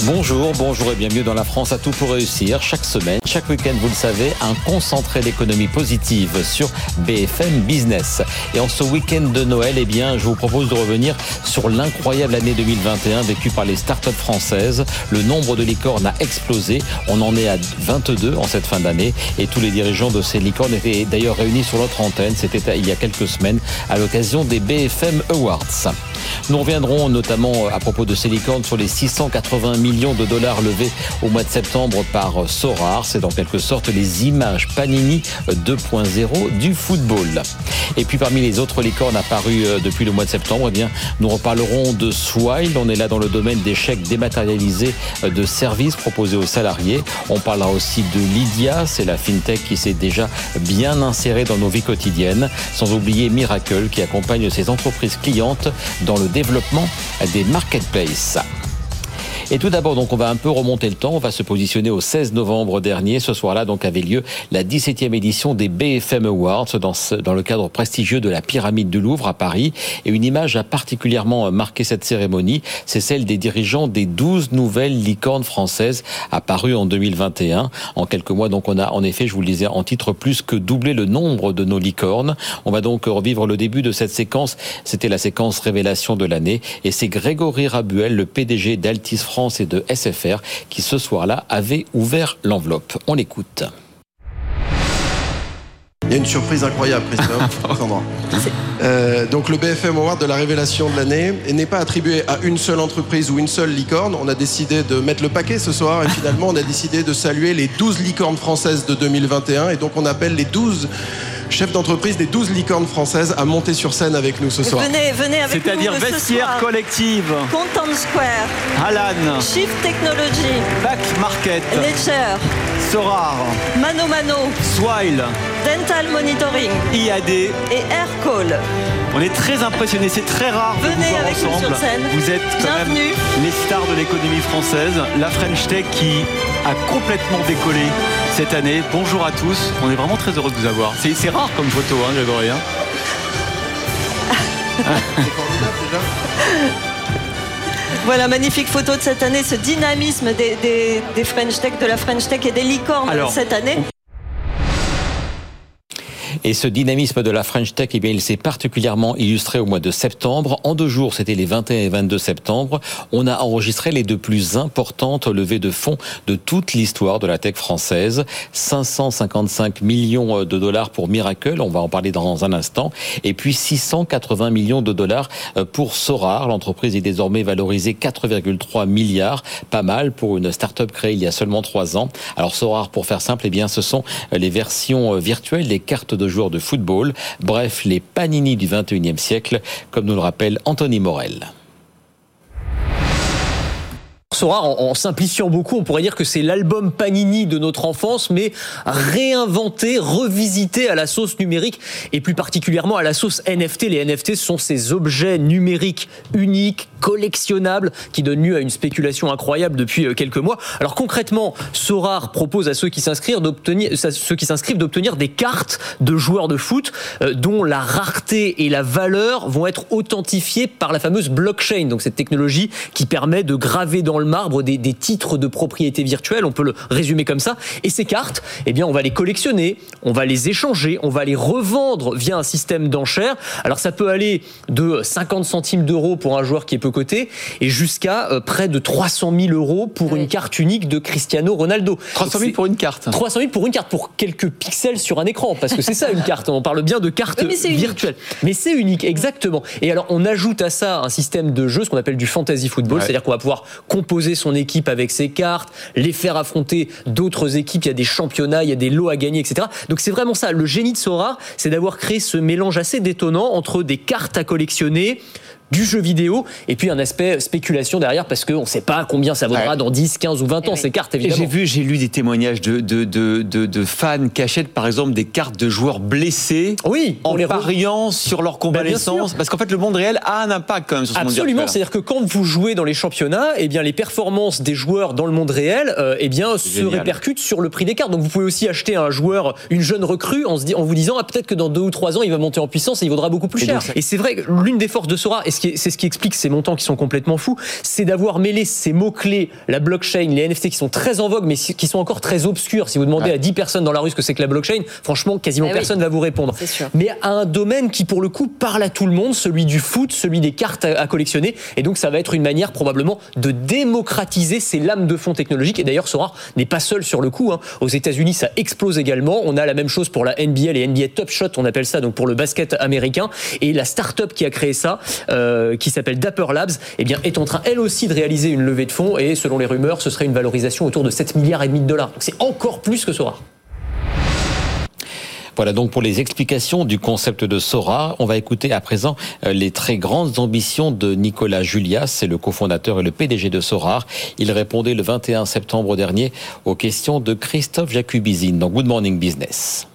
Bonjour, bonjour et bienvenue dans la France à tout pour réussir. Chaque semaine, chaque week-end, vous le savez, un concentré d'économie positive sur BFM Business. Et en ce week-end de Noël, eh bien, je vous propose de revenir sur l'incroyable année 2021 vécue par les startups françaises. Le nombre de licornes a explosé. On en est à 22 en cette fin d'année et tous les dirigeants de ces licornes étaient d'ailleurs réunis sur notre antenne. C'était il y a quelques semaines à l'occasion des BFM Awards. Nous reviendrons notamment à propos de ces licornes sur les 680 millions de dollars levés au mois de septembre par Sorar. C'est en quelque sorte les images Panini 2.0 du football. Et puis parmi les autres licornes apparues euh, depuis le mois de septembre, eh bien, nous reparlerons de Swile. On est là dans le domaine des chèques dématérialisés euh, de services proposés aux salariés. On parlera aussi de Lydia, c'est la fintech qui s'est déjà bien insérée dans nos vies quotidiennes. Sans oublier Miracle qui accompagne ses entreprises clientes le développement des marketplaces. Et tout d'abord, donc, on va un peu remonter le temps. On va se positionner au 16 novembre dernier. Ce soir-là, donc, avait lieu la 17e édition des BFM Awards dans, dans le cadre prestigieux de la pyramide du Louvre à Paris. Et une image a particulièrement marqué cette cérémonie. C'est celle des dirigeants des 12 nouvelles licornes françaises apparues en 2021. En quelques mois, donc, on a, en effet, je vous le disais, en titre plus que doublé le nombre de nos licornes. On va donc revivre le début de cette séquence. C'était la séquence révélation de l'année. Et c'est Grégory Rabuel, le PDG d'Altis France et de SFR qui ce soir-là avaient ouvert l'enveloppe. On l'écoute. Il y a une surprise incroyable, Christophe. Euh, donc le BFM Award de la révélation de l'année n'est pas attribué à une seule entreprise ou une seule licorne. On a décidé de mettre le paquet ce soir et finalement on a décidé de saluer les 12 licornes françaises de 2021 et donc on appelle les 12 chef d'entreprise des 12 licornes françaises, à monter sur scène avec nous ce soir. Venez, venez avec nous. C'est-à-dire Vestiaire Collective, Content Square, Alan, Shift Technology, Back Market, Ledger, Sorar, Mano Mano, Swile, Dental Monitoring, IAD et Aircall. On est très impressionnés, c'est très rare Venez de vous voir avec ensemble. Nous sur scène. Vous êtes quand Bienvenue. même les stars de l'économie française, la French Tech qui a complètement décollé cette année. Bonjour à tous, on est vraiment très heureux de vous avoir. C'est, rare comme photo, hein, Grégory. Hein Voilà, magnifique photo de cette année, ce dynamisme des, des, des French Tech, de la French Tech et des licornes Alors, cette année. Et ce dynamisme de la French Tech, eh bien, il s'est particulièrement illustré au mois de septembre. En deux jours, c'était les 21 et 22 septembre, on a enregistré les deux plus importantes levées de fonds de toute l'histoire de la tech française. 555 millions de dollars pour Miracle, on va en parler dans un instant, et puis 680 millions de dollars pour Sorar. L'entreprise est désormais valorisée 4,3 milliards, pas mal pour une start-up créée il y a seulement trois ans. Alors Sorar, pour faire simple, eh bien, ce sont les versions virtuelles, les cartes de joueurs de football, bref, les panini du 21e siècle, comme nous le rappelle Anthony Morel. Sora, en, en, simplifiant beaucoup, on pourrait dire que c'est l'album Panini de notre enfance, mais réinventé, revisité à la sauce numérique et plus particulièrement à la sauce NFT. Les NFT sont ces objets numériques uniques, collectionnables, qui donnent lieu à une spéculation incroyable depuis quelques mois. Alors concrètement, Sorar propose à ceux qui s'inscrivent d'obtenir, ceux qui s'inscrivent d'obtenir des cartes de joueurs de foot euh, dont la rareté et la valeur vont être authentifiées par la fameuse blockchain, donc cette technologie qui permet de graver dans le marbre des, des, titres de propriété virtuelle, on peut le résumer comme ça. Et ces cartes, eh bien, on va les collectionner, on va les échanger, on va les revendre via un système d'enchères. Alors ça peut aller de 50 centimes d'euros pour un joueur qui est peu coté et jusqu'à euh, près de 300 000 euros pour oui. une carte unique de Cristiano Ronaldo. 300 000 pour une carte 300 000 pour une carte, pour quelques pixels sur un écran, parce que c'est ça une carte. On parle bien de carte oui, mais virtuelle. Mais c'est unique, exactement. Et alors on ajoute à ça un système de jeu, ce qu'on appelle du fantasy football, ouais. c'est-à-dire qu'on va pouvoir composer son équipe avec ses cartes, les faire affronter d'autres équipes. Il y a des championnats, il y a des lots à gagner, etc. Donc c'est vraiment ça. Le génie de Sora, c'est d'avoir créé ce mélange assez détonnant entre des cartes à collectionner, du jeu vidéo, et puis un aspect spéculation derrière, parce qu'on ne sait pas combien ça vaudra dans 10, 15 ou 20 ans, oui. ces cartes, évidemment. J'ai vu, j'ai lu des témoignages de, de, de, de, de fans qui achètent par exemple des cartes de joueurs blessés Oui, en les re- pariant sur leur convalescence. sûr. Parce qu'en fait, le monde réel a un impact quand même sur ce monde Absolument, c'est-à-dire que quand vous jouez dans les championnats, eh bien les performances des joueurs dans le monde réel, euh, eh bien se génial. répercutent sur le prix des cartes. Donc vous pouvez aussi acheter un joueur, une jeune recrue, en, se dit, en vous disant ah, peut-être que dans deux ou trois ans il va monter en puissance et il vaudra beaucoup plus Et cher. donc Et c'est vrai l'une des forces de Sora, et ce qui c'est ce qui explique ces montants qui sont complètement fous, c'est d'avoir mêlé ces mots clés, la blockchain, les NFT qui sont très en vogue, mais qui sont encore très obscurs. Si vous demandez à 10 personnes dans la rue ce que c'est que la blockchain, franchement quasiment Eh oui. personne va vous répondre. C'est sûr. Mais à un domaine qui pour le coup parle à tout le monde, celui du foot, celui des cartes à, à collectionner. Et donc ça va être une manière probablement de démocratiser ces lames de fond technologiques. Et d'ailleurs, Sora n'est pas seul sur le coup. hein. Aux États-Unis, ça explose également. On a la même chose pour la NBA, les NBA Top Shot, on appelle ça donc pour le basket américain. Et la start-up qui a créé ça, euh, qui s'appelle Dapper Labs, eh bien est en train elle aussi de réaliser une levée de fonds. Et selon les rumeurs, ce serait une valorisation autour de 7 milliards et demi de dollars. Donc c'est encore plus que Sora. Voilà donc pour les explications du concept de Sora. On va écouter à présent euh, les très grandes ambitions de Nicolas Julias, c'est le cofondateur et le PDG de Sora. Il répondait le 21 septembre dernier aux questions de Christophe Jacubizine dans Good Morning Business.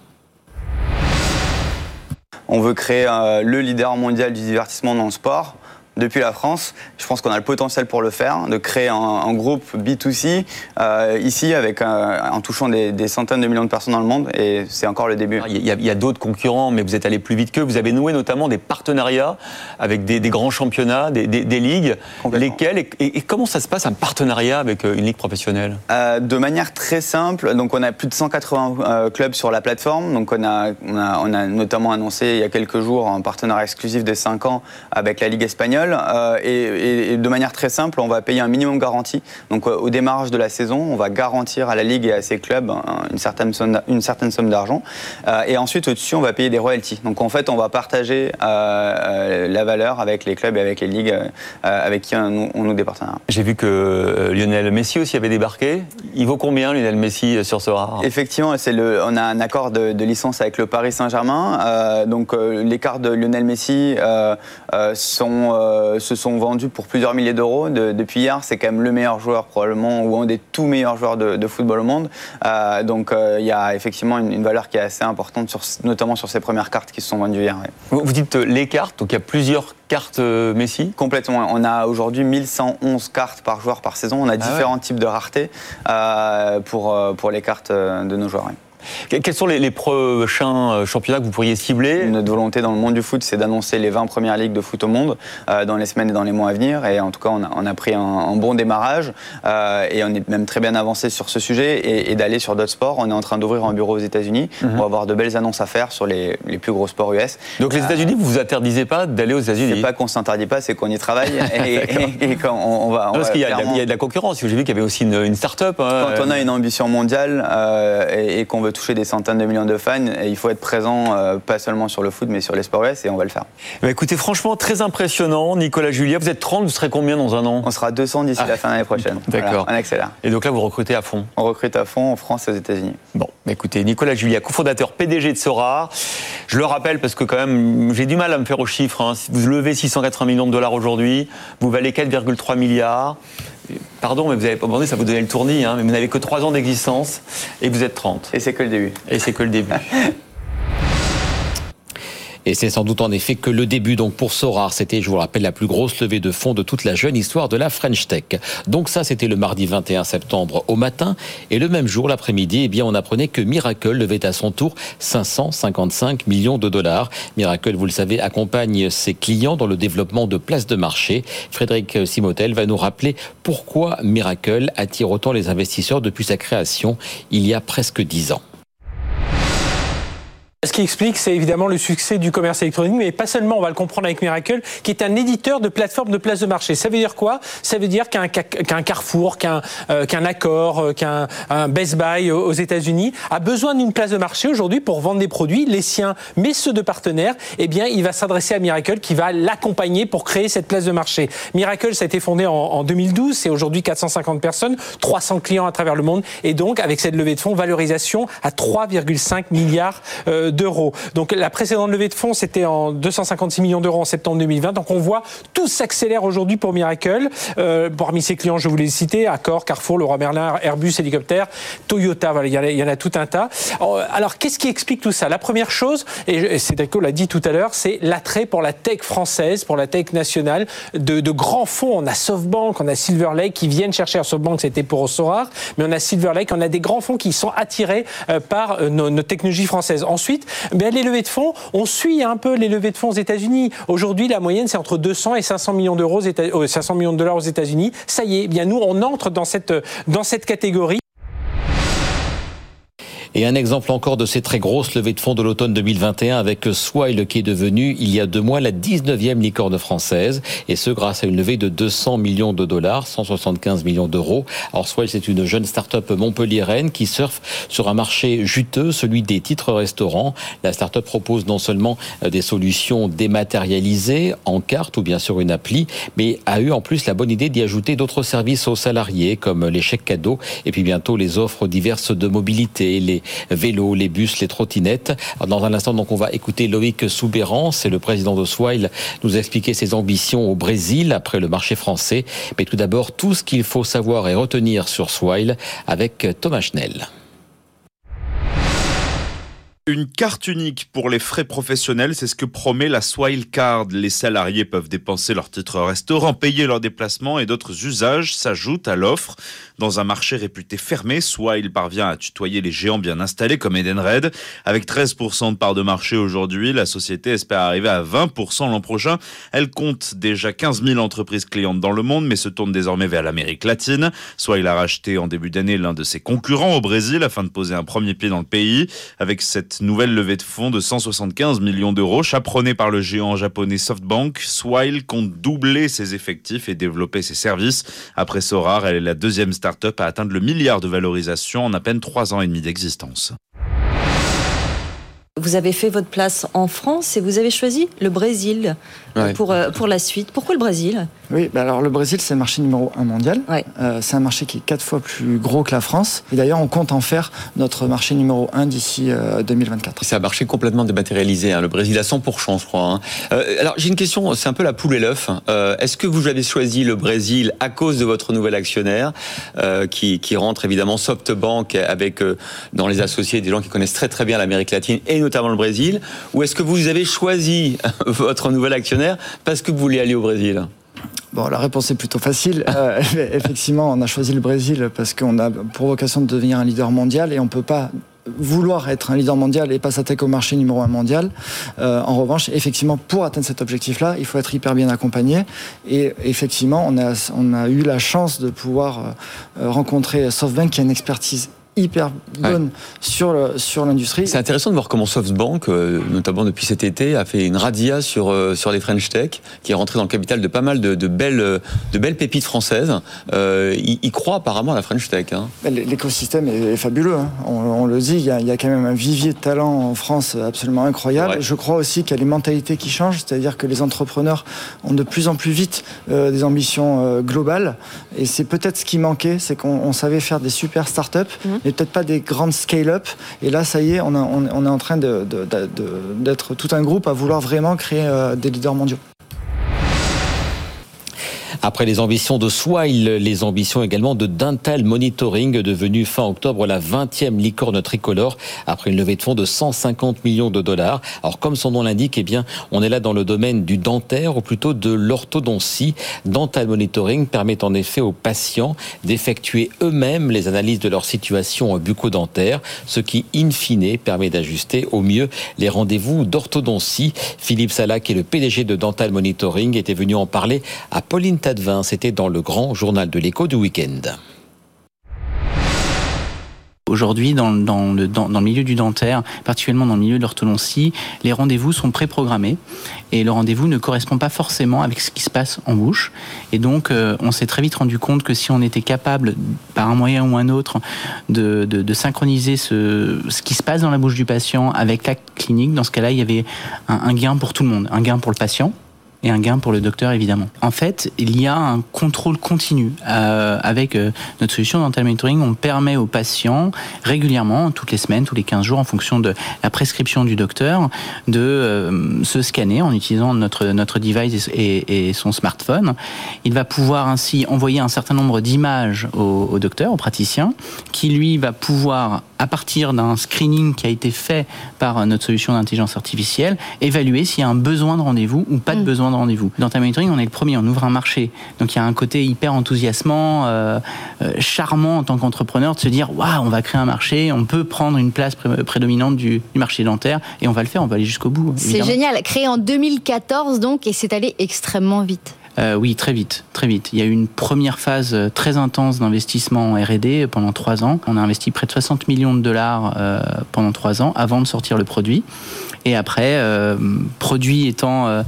On veut créer euh, le leader mondial du divertissement dans le sport depuis la France. Je pense qu'on a le potentiel pour le faire, de créer un, un groupe B2C euh, ici avec, euh, en touchant des, des centaines de millions de personnes dans le monde et c'est encore le début. Il y a, d'autres concurrents, mais vous êtes allé plus vite qu'eux. Vous avez noué notamment des partenariats avec des, des grands championnats, des, ligues. Lesquels et, et- et comment ça se passe un partenariat avec euh, une ligue professionnelle? Euh, de manière très simple, donc on a plus de 180 euh, clubs sur la plateforme. Donc on a, on, a, on a notamment annoncé il y a quelques jours un partenariat exclusif de 5 ans avec la Ligue espagnole. Euh, et, et- et de manière très simple, on va payer un minimum garanti. Donc euh, au démarrage de la saison, on va garantir à la Ligue et à ses clubs un- une certaine somme, une certaine somme d'argent. Euh, et ensuite au-dessus, on va payer des royalties. Donc en fait, on va partager la valeur avec les clubs et avec les ligues avec qui on, nous- on nous partenariats. J'ai vu que Lionel Messi aussi avait débarqué. Il vaut combien Lionel Messi sur Sora Effectivement, c'est le, on a un accord de, de licence avec le Paris Saint-Germain. Euh, donc euh, les cartes de Lionel Messi euh, sont, euh, se sont vendues pour plusieurs milliers d'euros. De- depuis hier, c'est quand même le meilleur joueur probablement ou un des tout meilleurs joueurs de, de football au monde. Euh, donc euh, il y a effectivement une, une valeur qui est assez importante, sur, notamment sur ces premières cartes qui se sont vendues hier. ouais. Vous vous dites les cartes, donc il y a plusieurs cartes Messi. Complètement. On a aujourd'hui 1111 cartes par joueur par saison. On a différents types de rareté euh, pour, pour les cartes de nos joueurs. ouais. Que- Quels sont les, les prochains euh, championnats que vous pourriez cibler? Notre volonté dans le monde du foot, c'est d'annoncer les 20 premières ligues de foot au monde euh, dans les semaines et dans les mois à venir. Et en tout cas, on a, on a pris un, un bon démarrage euh, et on est même très bien avancé sur ce sujet et, et d'aller sur d'autres sports. On est en train d'ouvrir un bureau aux États-Unis. On va avoir de belles annonces à faire sur les, les plus gros sports US. Donc les États-Unis, vous vous interdisez pas d'aller aux C'est États-Unis pas qu'on s'interdit pas, c'est qu'on y travaille et, et- et quand on, on va. on Parce qu'il y, a de la- clairement- il y a de la concurrence. J'ai vu qu'il y avait aussi une, une start-up. hein, Quand on a une ambition mondiale euh, et, et qu'on veut toucher des centaines de millions de fans, il faut être présent euh, pas seulement sur le foot mais sur les sports et on va le faire. Bah, écoutez, franchement, très impressionnant. Nicolas Julia, vous êtes 30, vous serez combien dans un an? On sera 200 d'ici Ah, la fin de l'année prochaine. d'accord. Voilà, on accélère. Et donc là, vous recrutez à fond? On recrute à fond en France et aux États-Unis. Bon, bah, écoutez, Nicolas Julia, cofondateur PDG de Sora. Je le rappelle parce que quand même, j'ai du mal à me faire aux chiffres. hein. Vous levez 680 millions de dollars aujourd'hui, vous valez 4,3 milliards. Pardon, mais vous avez pas demandé, ça vous donnait le tournis, hein, mais vous n'avez que 3 ans d'existence et vous êtes 30. Et c'est que le début. Et c'est que le début. Et c'est sans doute en effet que le début donc pour Sora, c'était, je vous le rappelle, la plus grosse levée de fonds de toute la jeune histoire de la French Tech. Donc ça, c'était le mardi 21 septembre au matin. Et le même jour, l'après-midi, eh bien, on apprenait que Miracle levait à son tour 555 millions de dollars. Miracle, vous le savez, accompagne ses clients dans le développement de places de marché. Frédéric Simotel va nous rappeler pourquoi Miracle attire autant les investisseurs depuis sa création il y a presque 10 ans. Ce qui explique, c'est évidemment le succès du commerce électronique, mais pas seulement, on va le comprendre avec Miracle, qui est un éditeur de plateforme de place de marché. Ça veut dire quoi? Ça veut dire qu'un Carrefour, qu'un euh, qu'un Accor, euh, qu'un un Best Buy aux États-Unis a besoin d'une place de marché aujourd'hui pour vendre des produits, les siens, mais ceux de partenaires. Eh bien, il va s'adresser à Miracle qui va l'accompagner pour créer cette place de marché. Miracle, ça a été fondé en, en 2012, c'est aujourd'hui 450 personnes, 300 clients à travers le monde, et donc avec cette levée de fonds, valorisation à 3,5 milliards euh, d'euros. Donc la précédente levée de fonds, c'était en 256 millions d'euros en septembre 2020. Donc on voit tout s'accélère aujourd'hui pour Miracle. parmi ses clients, je vous les citer Accor, Carrefour, Leroy Merlin, Airbus, Hélicoptère, Toyota. Voilà, il y, en a, tout un tas. Alors qu'est-ce qui explique tout ça? La première chose, et Cédric l'a dit tout à l'heure, c'est l'attrait pour la tech française, pour la tech nationale, de, de grands fonds. On a SoftBank, on a Silver Lake qui viennent chercher. à SoftBank, c'était pour Ossorar, mais on a Silver Lake, on a des grands fonds qui sont attirés euh, par euh, nos, technologies françaises. Ensuite, ben, les levées de fonds, on suit un peu les levées de fonds aux États-Unis. Aujourd'hui, la moyenne, c'est entre 200 et 500 millions d'euros, 500 euh, millions de dollars aux États-Unis. Ça y est, eh bien nous, on entre dans cette dans cette catégorie. Et un exemple encore de ces très grosses levées de fonds de l'automne 2021 avec Swile qui est devenu il y a deux mois la 19e licorne française et ce grâce à une levée de 200 millions de dollars, 175 millions d'euros. Alors Swile c'est une jeune start-up montpelliéraine qui surfe sur un marché juteux, celui des titres restaurants. La start-up propose non seulement euh, des solutions dématérialisées en carte ou bien sur une appli, mais a eu en plus la bonne idée d'y ajouter d'autres services aux salariés comme les chèques cadeaux et puis bientôt les offres diverses de mobilité, les vélos, les bus, les trottinettes. dans un instant, donc, on va écouter Loïc Soubéran, c'est le président de Swile, nous expliquer ses ambitions au Brésil après le marché français. Mais tout d'abord, tout ce qu'il faut savoir et retenir sur Swile avec Thomas Schnell. Une carte unique pour les frais professionnels, c'est ce que promet la Swile Card. Les salariés peuvent dépenser leurs titres restaurant, payer leurs déplacements et d'autres usages s'ajoutent à l'offre. Dans un marché réputé fermé, Swile parvient à tutoyer les géants bien installés comme Edenred. Avec 13% de part de marché aujourd'hui, la société espère arriver à 20% l'an prochain. Elle compte déjà 15 000 entreprises clientes dans le monde, mais se tourne désormais vers l'Amérique latine. Swile a racheté en début d'année l'un de ses concurrents au Brésil afin de poser un premier pied dans le pays. Avec cette nouvelle levée de fonds de 175 millions d'euros, chaperonnée par le géant japonais SoftBank, Swile compte doubler ses effectifs et développer ses services. Après Sorar, elle est la deuxième start-up à atteindre le milliard de valorisation en à peine trois ans et demi d'existence. Vous avez fait votre place en France et vous avez choisi le Brésil pour, euh, pour la suite. Pourquoi le Brésil? Oui, bah alors le Brésil, c'est le marché numéro un mondial. Euh, c'est un marché qui est quatre fois plus gros que la France. Et d'ailleurs, on compte en faire notre marché numéro un d'ici 2024. Euh, c'est un marché complètement dématérialisé. Hein. Le Brésil à 100%, je crois. Hein. alors, j'ai une question, c'est un peu la poule et l'œuf. Est-ce que vous avez choisi le Brésil à cause de votre nouvel actionnaire qui, qui rentre évidemment SoftBank avec dans les associés des gens qui connaissent très très bien l'Amérique latine et notamment le Brésil? Ou est-ce que vous avez choisi votre nouvel actionnaire parce que vous voulez aller au Brésil Bon, la réponse est plutôt facile. Euh, effectivement, on a choisi le Brésil parce qu'on a pour vocation de devenir un leader mondial et on ne peut pas vouloir être un leader mondial et pas s'attaquer au marché numéro un mondial. Euh, en revanche, effectivement, pour atteindre cet objectif-là, il faut être hyper bien accompagné. Et effectivement, on a, on a eu la chance de pouvoir euh, rencontrer SoftBank qui a une expertise hyper bonne sur, sur l'industrie. C'est intéressant de voir comment SoftBank, euh, notamment depuis cet été, a fait une radia sur, euh, sur les French Tech, qui est rentré dans le capital de pas mal de, de belles, de belles pépites françaises. Euh, il, croit apparemment à la French Tech. Hein. L'écosystème est, fabuleux. Hein. On, le dit, il y, a, il y, a, quand même un vivier de talent en France absolument incroyable. Je crois aussi qu'il y a les mentalités qui changent, c'est-à-dire que les entrepreneurs ont de plus en plus vite des ambitions globales. Et c'est peut-être ce qui manquait, c'est qu'on savait faire des super startups. Mmh mais peut-être pas des grandes scale-up. Et là, ça y est, on, est en train d'être tout un groupe à vouloir vraiment créer euh, des leaders mondiaux. Après les ambitions de Swile, les ambitions également de Dental Monitoring, devenu fin octobre la 20e licorne tricolore, après une levée de fonds de 150 millions de dollars. Alors comme son nom l'indique, eh bien, on est là dans le domaine du dentaire, ou plutôt de l'orthodontie. Dental Monitoring permet en effet aux patients d'effectuer eux-mêmes les analyses de leur situation bucco-dentaire, ce qui, in fine, permet d'ajuster au mieux les rendez-vous d'orthodontie. Philippe Salah, qui est le PDG de Dental Monitoring, était venu en parler à Pauline c'était dans le grand journal de l'écho du week-end. Aujourd'hui, dans, le, milieu du dentaire, particulièrement dans le milieu de l'orthodontie, les rendez-vous sont préprogrammés et le rendez-vous ne correspond pas forcément avec ce qui se passe en bouche. Et donc, euh, on s'est très vite rendu compte que si on était capable, par un moyen ou un autre, de, synchroniser ce, qui se passe dans la bouche du patient avec la clinique, dans ce cas-là, il y avait un gain pour tout le monde. Un gain pour le patient, et un gain pour le docteur évidemment. En fait, il y a un contrôle continu euh, avec euh, notre solution Dental Monitoring. On permet aux patients régulièrement, toutes les semaines, tous les 15 jours, en fonction de la prescription du docteur, de euh, se scanner en utilisant notre notre device et, et, son smartphone. Il va pouvoir ainsi envoyer un certain nombre d'images au, au docteur, au praticien, qui lui va pouvoir à partir d'un screening qui a été fait par notre solution d'intelligence artificielle, évaluer s'il y a un besoin de rendez-vous ou pas de mm. De rendez-vous. Dans ta monitoring, on est le premier, on ouvre un marché. Donc il y a un côté hyper enthousiasmant, euh, euh, charmant en tant qu'entrepreneur de se dire waouh, on va créer un marché, on peut prendre une place prédominante du, du marché dentaire et on va le faire, on va aller jusqu'au bout. C'est génial, créé en 2014 donc et c'est allé extrêmement vite. Euh, oui, très vite, très vite. Il y a eu une première phase euh, très intense d'investissement en R&D pendant trois ans. On a investi près de 60 millions de dollars euh, pendant trois ans avant de sortir le produit. Et après, produit étant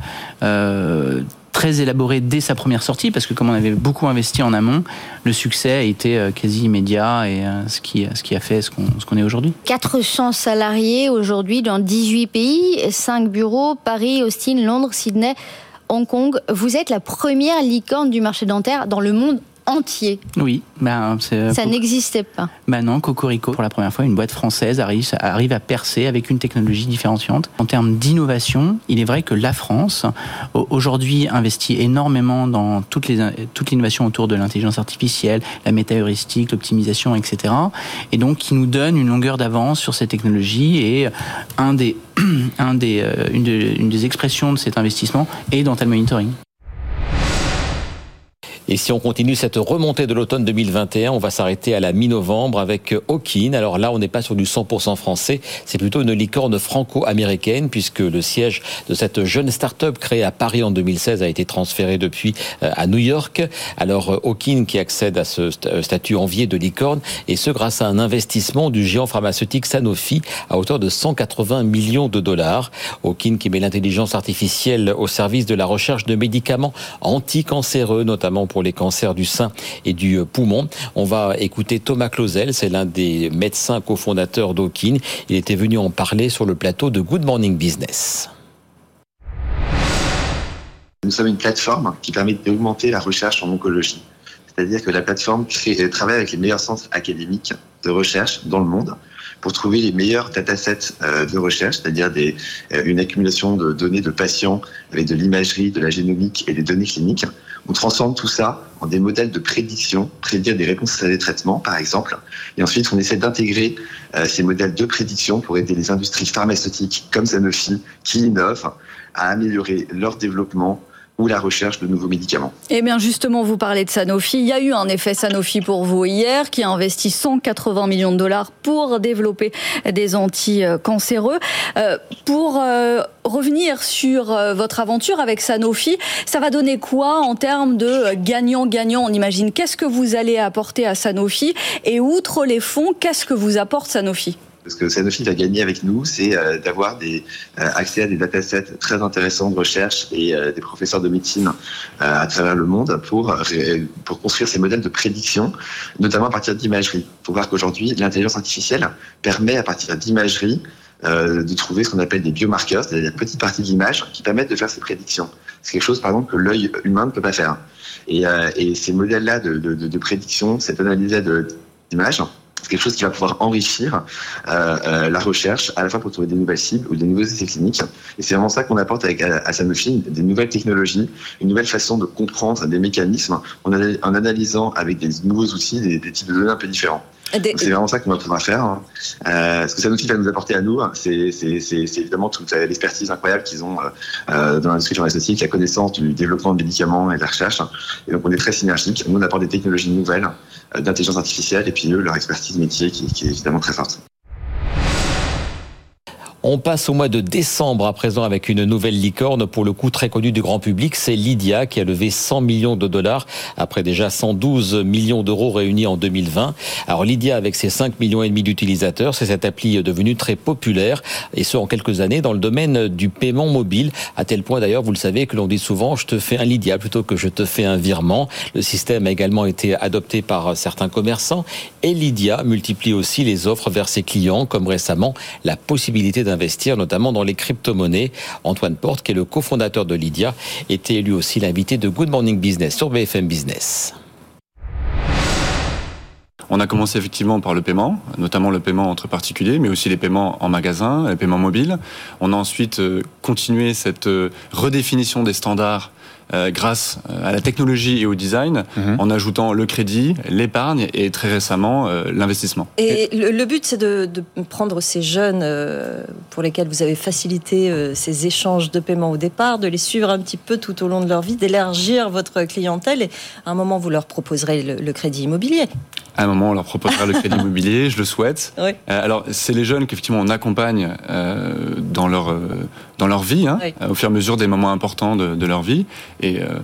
très élaboré dès sa première sortie, parce que comme on avait beaucoup investi en amont, le succès a été quasi immédiat et ce, qui, a fait ce qu'on est aujourd'hui. 400 salariés aujourd'hui dans 18 pays, 5 bureaux, Paris, Austin, Londres, Sydney. Hong Kong, vous êtes la première licorne du marché dentaire dans le monde entier. Oui, ben, ça n'existait pas. Ben non, Cocorico, pour la première fois, une boîte française arrive, arrive à percer avec une technologie différenciante. En termes d'innovation, il est vrai que la France, aujourd'hui, investit énormément dans toutes les, toute l'innovation autour de l'intelligence artificielle, la méta-heuristique, l'optimisation, etc. Et donc, qui nous donne une longueur d'avance sur ces technologies et un des, un des, euh, une, de, une des expressions de cet investissement est Dental Monitoring. Et si on continue cette remontée de l'automne 2021, on va s'arrêter à la mi-novembre avec Hawkin. Alors là, on n'est pas sur du 100% français, c'est plutôt une licorne franco-américaine puisque le siège de cette jeune start-up créée à Paris en 2016 a été transféré depuis euh, à New York. Alors Hawkin qui accède à ce euh, statut envié de licorne et ce grâce à un investissement du géant pharmaceutique Sanofi à hauteur de 180 millions de dollars. Hawkin qui met l'intelligence artificielle au service de la recherche de médicaments anticancéreux, notamment pour les cancers du sein et du poumon. On va écouter Thomas Clausel, c'est l'un des médecins cofondateurs d'Okin. Il était venu en parler sur le plateau de Good Morning Business. Nous sommes une plateforme qui permet d'augmenter la recherche en oncologie. C'est-à-dire que la plateforme crée, travaille avec les meilleurs centres académiques de recherche dans le monde pour trouver les meilleurs datasets euh, de recherche, c'est-à-dire euh, une accumulation de données de patients avec de l'imagerie, de la génomique et des données cliniques on transforme tout ça en des modèles de prédiction, prédire des réponses à des traitements, par exemple. Et ensuite, on essaie d'intégrer euh, ces modèles de prédiction pour aider les industries pharmaceutiques comme Sanofi, qui innovent, à améliorer leur développement ou la recherche de nouveaux médicaments. Eh bien justement, vous parlez de Sanofi. Il y a eu un effet Sanofi pour vous hier, qui a investi 180 millions de dollars pour développer des anticancéreux. Euh, pour euh, revenir sur euh, votre aventure avec Sanofi, ça va donner quoi en termes de gagnant-gagnant? On imagine qu'est-ce que vous allez apporter à Sanofi? Et outre les fonds, qu'est-ce que vous apporte Sanofi? Ce que Sanofi va gagner avec nous, c'est euh, d'avoir euh, accès à des datasets très intéressants de recherche et euh, des professeurs de médecine à travers le monde pour, construire ces modèles de prédiction, notamment à partir d'imagerie. Il faut voir qu'aujourd'hui, l'intelligence artificielle permet à partir d'imagerie de trouver ce qu'on appelle des biomarqueurs, c'est-à-dire des petites parties d'image qui permettent de faire ces prédictions. C'est quelque chose, par exemple, que l'œil humain ne peut pas faire. Et, ces modèles-là de, prédiction, cette analyse d'images, c'est quelque chose qui va pouvoir enrichir euh, euh, la recherche, à la fois pour trouver des nouvelles cibles ou des nouveaux essais cliniques. Et c'est vraiment ça qu'on apporte avec, à, Sanofi, des nouvelles technologies, une nouvelle façon de comprendre des mécanismes en, en analysant avec des nouveaux outils des, des types de données un peu différents. C'est vraiment ça qu'on va pouvoir faire. Hein. Euh, ce que Sanofi va nous apporter à nous, c'est évidemment toute l'expertise incroyable qu'ils ont euh, euh, dans l'industrie pharmaceutique, la connaissance du développement de médicaments et de la recherche. Et donc on est très synergique. Nous, on apporte des technologies nouvelles euh, d'intelligence artificielle et puis eux, leur expertise métier qui, qui est évidemment très forte. On passe au mois de décembre à présent avec une nouvelle licorne, pour le coup très connue du grand public, c'est Lydia qui a levé 100 millions de dollars après déjà 112 millions d'euros réunis en 2020. Alors Lydia avec ses 5 millions et demi d'utilisateurs, c'est cette appli devenue très populaire et ce en quelques années dans le domaine du paiement mobile, à tel point d'ailleurs, vous le savez, que l'on dit souvent je te fais un Lydia plutôt que je te fais un virement. Le système a également été adopté par certains commerçants et Lydia multiplie aussi les offres vers ses clients comme récemment la possibilité d'investir notamment dans les crypto-monnaies. Antoine Porte, qui est le cofondateur de Lydia, était lui aussi l'invité de Good Morning Business sur BFM Business. On a commencé effectivement par le paiement, notamment le paiement entre particuliers, mais aussi les paiements en magasin, les paiements mobiles. On a ensuite euh, continué cette euh, redéfinition des standards euh, grâce euh, à la technologie et au design, mhm. en ajoutant le crédit, l'épargne et très récemment euh, l'investissement. Et le, but, c'est de, de, prendre ces jeunes pour lesquels vous avez facilité ces échanges de paiement au départ, de les suivre un petit peu tout au long de leur vie, d'élargir votre clientèle et à un moment, vous leur proposerez le, le crédit immobilier. À un moment, on leur proposera le crédit immobilier, je le souhaite. Oui. alors, c'est les jeunes qu'effectivement on accompagne dans leur dans leur vie, hein, au fur et à mesure des moments importants de, de leur vie. Et, euh,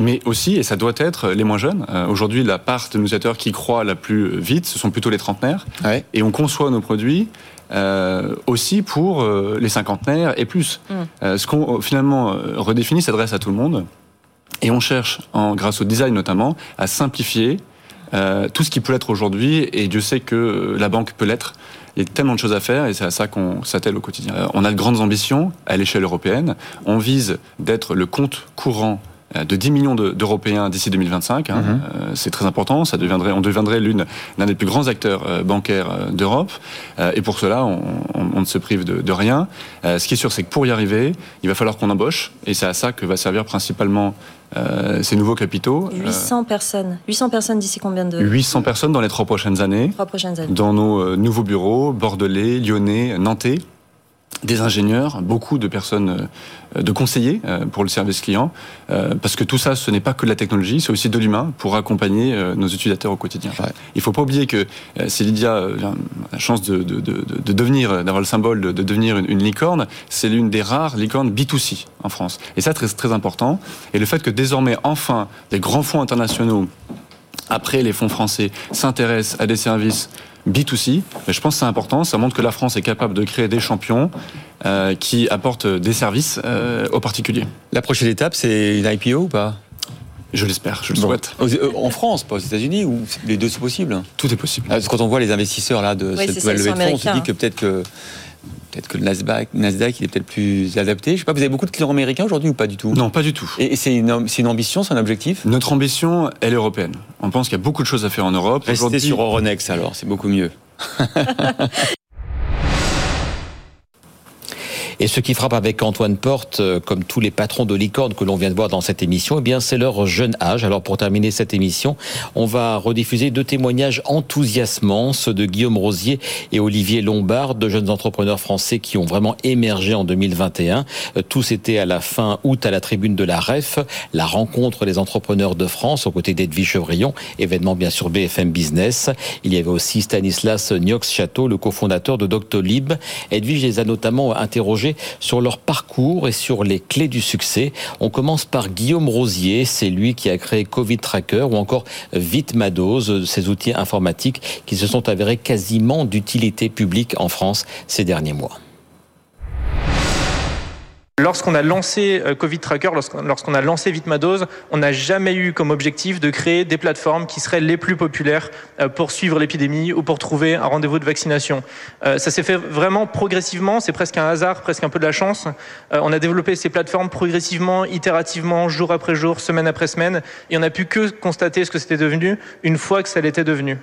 mais aussi, et ça doit être les moins jeunes. Euh, aujourd'hui, la part de nos utilisateurs qui croient la plus vite, ce sont plutôt les trentenaires. Et on conçoit nos produits euh, aussi pour euh, les cinquantenaires et plus. Mm. Euh, ce qu'on finalement redéfinit s'adresse à tout le monde. Et on cherche, en, grâce au design notamment, à simplifier tout ce qui peut l'être aujourd'hui. Et Dieu sait que la banque peut l'être. Il y a tellement de choses à faire et c'est à ça qu'on s'attelle au quotidien. On a de grandes ambitions à l'échelle européenne. On vise d'être le compte courant euh, de 10 millions d'Européens d'ici 2025. Hein. Mhm. Euh, c'est très important. Ça deviendrait, on deviendrait l'une l'un des plus grands acteurs euh, bancaires d'Europe. et pour cela, on, on, ne se prive de, de rien. ce qui est sûr, c'est que pour y arriver, il va falloir qu'on embauche. Et c'est à ça que va servir principalement euh, ces nouveaux capitaux. 800 personnes. 800 personnes d'ici combien de 800 personnes dans les trois prochaines années. Trois prochaines années. Dans nos nouveaux bureaux, bordelais, lyonnais, nantais des ingénieurs, beaucoup de personnes, euh, de conseillers euh, pour le service client, euh, parce que tout ça, ce n'est pas que de la technologie, c'est aussi de l'humain pour accompagner nos utilisateurs au quotidien. Il ne faut pas oublier que si Lydia a la chance de, de, de, de devenir, d'avoir le symbole de, devenir une, licorne, c'est l'une des rares licornes B2C en France. Et ça, très, très important. Et le fait que désormais, enfin, les grands fonds internationaux, après les fonds français, s'intéressent à des services B2C. Mais je pense que c'est important. Ça montre que la France est capable de créer des champions euh, qui apportent des services euh, aux particuliers. La prochaine étape, c'est une IPO ou pas? Je l'espère, je le souhaite. Euh, en France, pas aux États-Unis, ou les deux c'est possible? Tout est possible. Quand on voit les investisseurs là de cette nouvelle levée de fonds, on se dit que peut-être que peut-être que le Nasdaq, Nasdaq il est peut-être plus adapté. Je sais pas, vous avez beaucoup de clients américains aujourd'hui ou pas du tout? Non, pas du tout. Et c'est une, une, ambition, c'est un objectif? Notre ambition, elle est européenne. On pense qu'il y a beaucoup de choses à faire en Europe. Restez sur Euronext alors, c'est beaucoup mieux. Et ce qui frappe avec Antoine Porte, euh, comme tous les patrons de licorne que l'on vient de voir dans cette émission, eh bien, c'est leur jeune âge. Alors, pour terminer cette émission, on va rediffuser deux témoignages enthousiasmants, ceux de Guillaume Rosier et Olivier Lombard, deux jeunes entrepreneurs français qui ont vraiment émergé en 2021. Euh, tous étaient à la fin août à la tribune de la REF, la rencontre des entrepreneurs de France, aux côtés d'Edwige Chevrillon, événement bien sûr BFM Business. Il y avait aussi Stanislas Niox-Château, le cofondateur de Doctolib. Edwige les a notamment interrogés sur leur parcours et sur les clés du succès. On commence par Guillaume Rosier, c'est lui qui a créé Covid Tracker ou encore Vitmados, ces outils informatiques qui se sont avérés quasiment d'utilité publique en France ces derniers mois. Lorsqu'on a lancé euh, Covid Tracker, lorsqu'on a lancé Vitmadose, on n'a jamais eu comme objectif de créer des plateformes qui seraient les plus populaires euh, pour suivre l'épidémie ou pour trouver un rendez-vous de vaccination. Euh, ça s'est fait vraiment progressivement, c'est presque un hasard, presque un peu de la chance. On a développé ces plateformes progressivement, itérativement, jour après jour, semaine après semaine, et on n'a pu que constater ce que c'était devenu une fois que ça l'était devenu.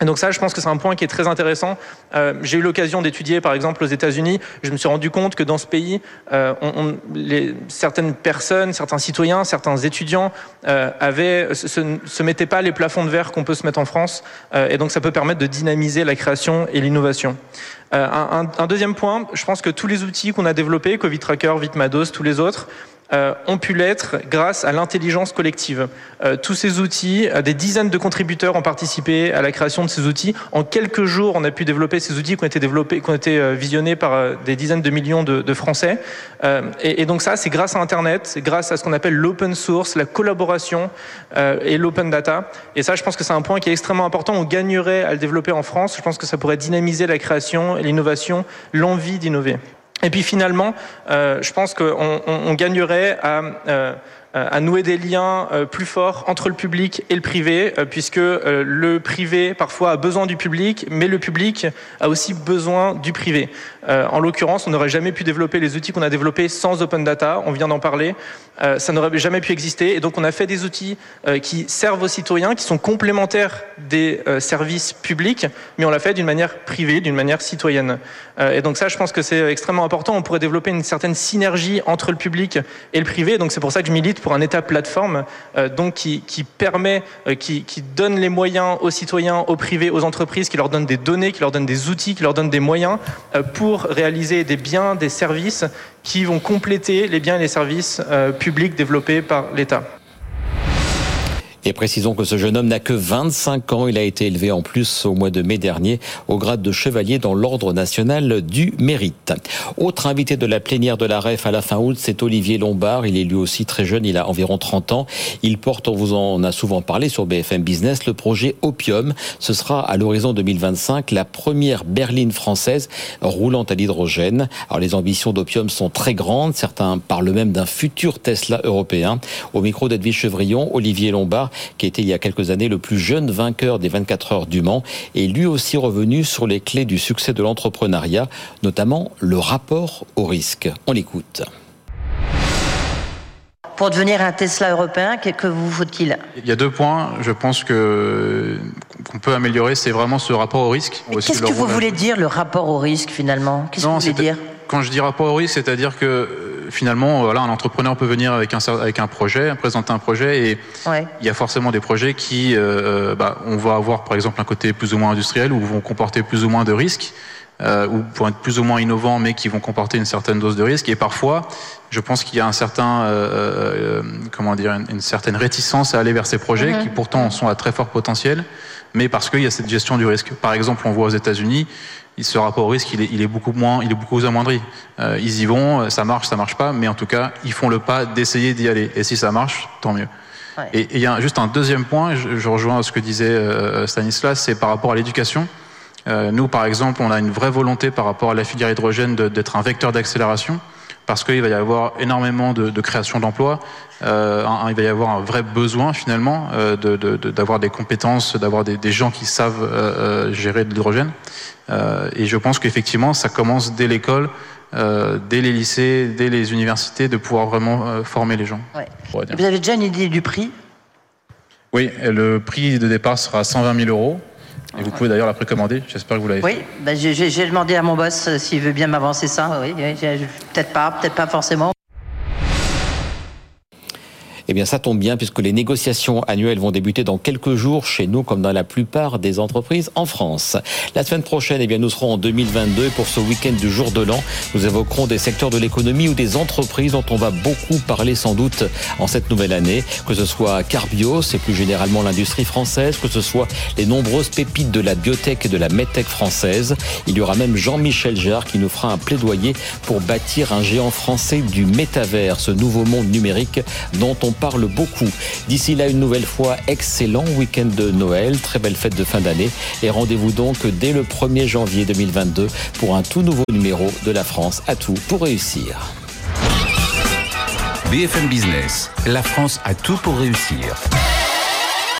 Et donc ça, je pense que c'est un point qui est très intéressant. Euh, J'ai eu l'occasion d'étudier, par exemple, aux États-Unis. Je me suis rendu compte que dans ce pays, euh, on, on, les, certaines personnes, certains citoyens, certains étudiants euh, avaient, se, se mettaient pas les plafonds de verre qu'on peut se mettre en France. Euh, et donc ça peut permettre de dynamiser la création et l'innovation. Euh, un, un, deuxième point, je pense que tous les outils qu'on a développés, Covid Tracker, Vitmados, tous les autres, ont pu l'être grâce à l'intelligence collective. Euh, tous ces outils, euh, des dizaines de contributeurs ont participé à la création de ces outils. En quelques jours, on a pu développer ces outils qui ont été euh, visionnés par euh, des dizaines de millions de, Français. Euh, et, et, donc ça, c'est grâce à Internet, c'est grâce à ce qu'on appelle l'open source, la collaboration et l'open data. Et ça, je pense que c'est un point qui est extrêmement important. On gagnerait à le développer en France. Je pense que ça pourrait dynamiser la création, l'innovation, l'envie d'innover. Et puis finalement, euh, je pense qu'on on, on gagnerait euh, à nouer des liens plus forts entre le public et le privé, puisque le privé parfois a besoin du public, mais le public a aussi besoin du privé. En l'occurrence, on n'aurait jamais pu développer les outils qu'on a développés sans open data, on vient d'en parler. Ça n'aurait jamais pu exister, et donc on a fait des outils qui servent aux citoyens, qui sont complémentaires des services publics, mais on l'a fait d'une manière privée, d'une manière citoyenne. Et donc ça, je pense que c'est extrêmement important. On pourrait développer une certaine synergie entre le public et le privé. Donc c'est pour ça que je milite pour un État plateforme, euh, donc qui, permet, euh, qui, donne les moyens aux citoyens, aux privés, aux entreprises, qui leur donne des données, qui leur donne des outils, qui leur donne des moyens euh, pour réaliser des biens, des services qui vont compléter les biens et les services publics développés par l'État. Et précisons que ce jeune homme n'a que 25 ans. Il a été élevé en plus au mois de mai dernier au grade de chevalier dans l'ordre national du mérite. Autre invité de la plénière de la REF à la fin août, c'est Olivier Lombard. Il est lui aussi très jeune, il a environ 30 ans. Il porte, on vous en a souvent parlé sur BFM Business, le projet Opium. Ce sera à l'horizon 2025 la première berline française roulant à l'hydrogène. Alors les ambitions d'Opium sont très grandes. Certains parlent même d'un futur Tesla européen. Au micro d'Edwige Chevrillon, Olivier Lombard qui était il y a quelques années le plus jeune vainqueur des 24 heures du Mans, est lui aussi revenu sur les clés du succès de l'entrepreneuriat, notamment le rapport au risque. On l'écoute. Pour devenir un Tesla européen, que vous faut-il? Il y a deux points, je pense que qu'on peut améliorer, c'est vraiment ce rapport au risque. Qu'est-ce que vous voulez dire le rapport au risque finalement? Qu'est-ce que vous voulez dire? Quand je dis rapport au risque, c'est-à-dire que finalement, voilà, un entrepreneur peut venir avec un, avec un projet, présenter un projet, et il y a forcément des projets qui, euh, bah, on va avoir par exemple un côté plus ou moins industriel, ou vont comporter plus ou moins de risques, euh, ou vont être plus ou moins innovants, mais qui vont comporter une certaine dose de risque. Et parfois, je pense qu'il y a un certain, euh, comment dire, une, certaine réticence à aller vers ces projets mm-hmm. qui pourtant sont à très fort potentiel, mais parce qu'il y a cette gestion du risque. Par exemple, on voit aux États-Unis, ce rapport au risque, il est, il est beaucoup moins, il est beaucoup amoindri. Euh, ils y vont, euh, ça marche, ça marche pas, mais en tout cas, ils font le pas d'essayer d'y aller. Et si ça marche, tant mieux. Et il y a juste un deuxième point, je, je rejoins ce que disait euh, Stanislas, c'est par rapport à l'éducation. Euh, nous, par exemple, on a une vraie volonté par rapport à la filière hydrogène d'être un vecteur d'accélération parce qu'il va y avoir énormément de, de création d'emplois. Euh, il va y avoir un vrai besoin finalement euh, d'avoir de, des compétences, d'avoir des, des, gens qui savent euh, gérer de l'hydrogène. Euh, et je pense qu'effectivement, ça commence dès l'école, euh, dès les lycées, dès les universités, de pouvoir vraiment former les gens. Ouais. Vous avez déjà une idée du prix? Oui, le prix de départ sera 120 000 euros. Et vous pouvez d'ailleurs la précommander. J'espère que vous l'avez oui, fait. Oui, bah, j'ai demandé à mon boss euh, s'il veut bien m'avancer ça. Oui, peut-être pas, peut-être pas forcément. Eh bien, ça tombe bien puisque les négociations annuelles vont débuter dans quelques jours chez nous, comme dans la plupart des entreprises en France. La semaine prochaine, eh bien, nous serons en 2022 pour ce week-end du jour de l'an. Nous évoquerons des secteurs de l'économie ou des entreprises dont on va beaucoup parler sans doute en cette nouvelle année, que ce soit Carbios et plus généralement l'industrie française, que ce soit les nombreuses pépites de la biotech et de la medtech française. Il y aura même Jean-Michel Jarre qui nous fera un plaidoyer pour bâtir un géant français du métavers, ce nouveau monde numérique dont on parle beaucoup. D'ici là, une nouvelle fois, excellent week-end de Noël, très belle fête de fin d'année et rendez-vous donc dès le 1er janvier 2022 pour un tout nouveau numéro de La France à tout pour réussir. BFM Business, la France a tout pour réussir.